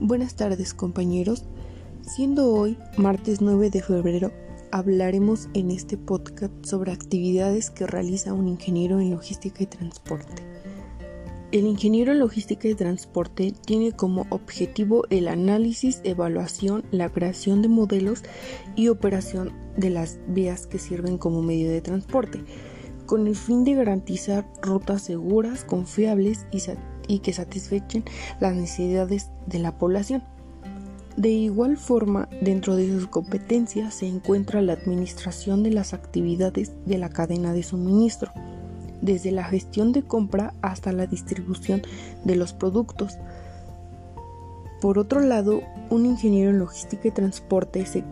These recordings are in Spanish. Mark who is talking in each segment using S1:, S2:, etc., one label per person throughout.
S1: Buenas tardes compañeros. Siendo hoy martes 9 de febrero, hablaremos en este podcast sobre actividades que realiza un ingeniero en logística y transporte. El ingeniero en logística y transporte tiene como objetivo el análisis, evaluación, la creación de modelos y operación de las vías que sirven como medio de transporte, con el fin de garantizar rutas seguras, confiables y satisfactorias y que satisfechen las necesidades de la población. De igual forma, dentro de sus competencias se encuentra la administración de las actividades de la cadena de suministro, desde la gestión de compra hasta la distribución de los productos. Por otro lado, un ingeniero en logística y transporte se,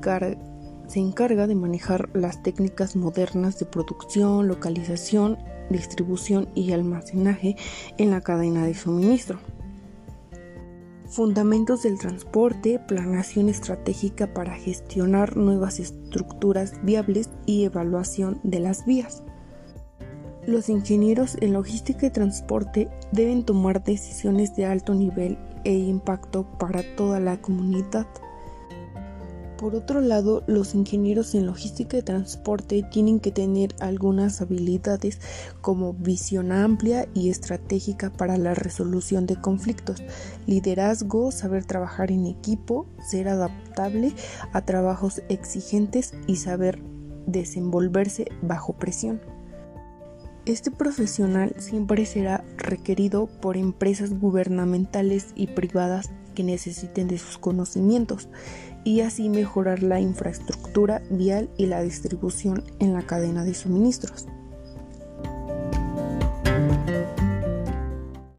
S1: se encarga de manejar las técnicas modernas de producción, localización distribución y almacenaje en la cadena de suministro. Fundamentos del transporte, planación estratégica para gestionar nuevas estructuras viables y evaluación de las vías. Los ingenieros en logística y transporte deben tomar decisiones de alto nivel e impacto para toda la comunidad. Por otro lado, los ingenieros en logística y transporte tienen que tener algunas habilidades como visión amplia y estratégica para la resolución de conflictos, liderazgo, saber trabajar en equipo, ser adaptable a trabajos exigentes y saber desenvolverse bajo presión. Este profesional siempre será requerido por empresas gubernamentales y privadas que necesiten de sus conocimientos y así mejorar la infraestructura vial y la distribución en la cadena de suministros.